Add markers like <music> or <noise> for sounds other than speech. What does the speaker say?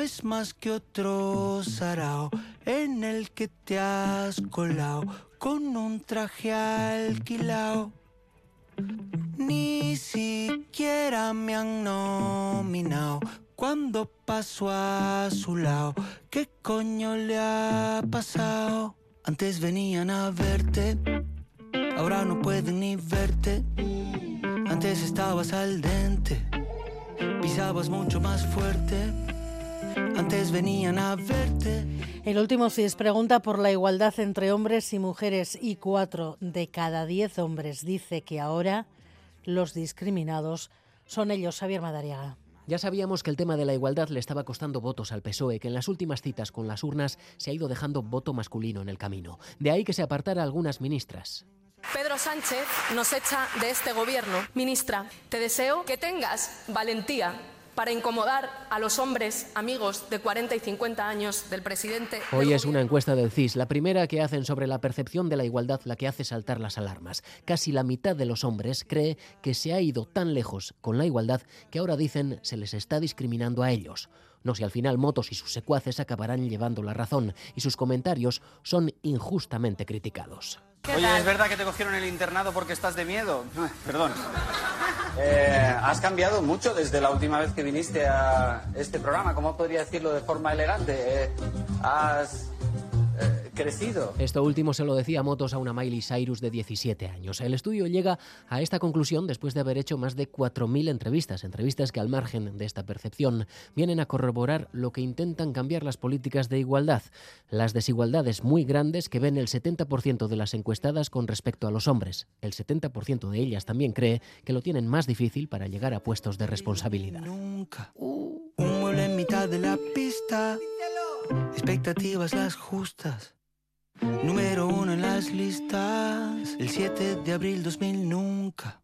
no es más que otro sarao en el que te has colado con un traje alquilado. Ni siquiera me han nominado cuando paso a su lado. ¿Qué coño le ha pasado? Antes venían a verte, ahora no pueden ni verte. Antes estabas al dente, pisabas mucho más fuerte. Antes venían a verte. El último CIS pregunta por la igualdad entre hombres y mujeres y cuatro de cada diez hombres dice que ahora los discriminados son ellos. Xavier Madariaga. Ya sabíamos que el tema de la igualdad le estaba costando votos al PSOE, que en las últimas citas con las urnas se ha ido dejando voto masculino en el camino. De ahí que se apartara algunas ministras. Pedro Sánchez nos echa de este gobierno. Ministra, te deseo que tengas valentía para incomodar a los hombres amigos de 40 y 50 años del presidente. Hoy es una encuesta del CIS, la primera que hacen sobre la percepción de la igualdad, la que hace saltar las alarmas. Casi la mitad de los hombres cree que se ha ido tan lejos con la igualdad que ahora dicen se les está discriminando a ellos. No si al final Motos y sus secuaces acabarán llevando la razón y sus comentarios son injustamente criticados. Oye, ¿es verdad que te cogieron el internado porque estás de miedo? <laughs> Perdón. Eh, has cambiado mucho desde la última vez que viniste a este programa. ¿Cómo podría decirlo de forma elegante? Eh, has crecido. Esto último se lo decía Motos a una Miley Cyrus de 17 años. El estudio llega a esta conclusión después de haber hecho más de 4.000 entrevistas, entrevistas que al margen de esta percepción vienen a corroborar lo que intentan cambiar las políticas de igualdad, las desigualdades muy grandes que ven el 70% de las encuestadas con respecto a los hombres. El 70% de ellas también cree que lo tienen más difícil para llegar a puestos de responsabilidad. Nunca. un mueble en mitad de la pista. Expectativas las justas. Número uno en las listas. El 7 de abril 2000 nunca.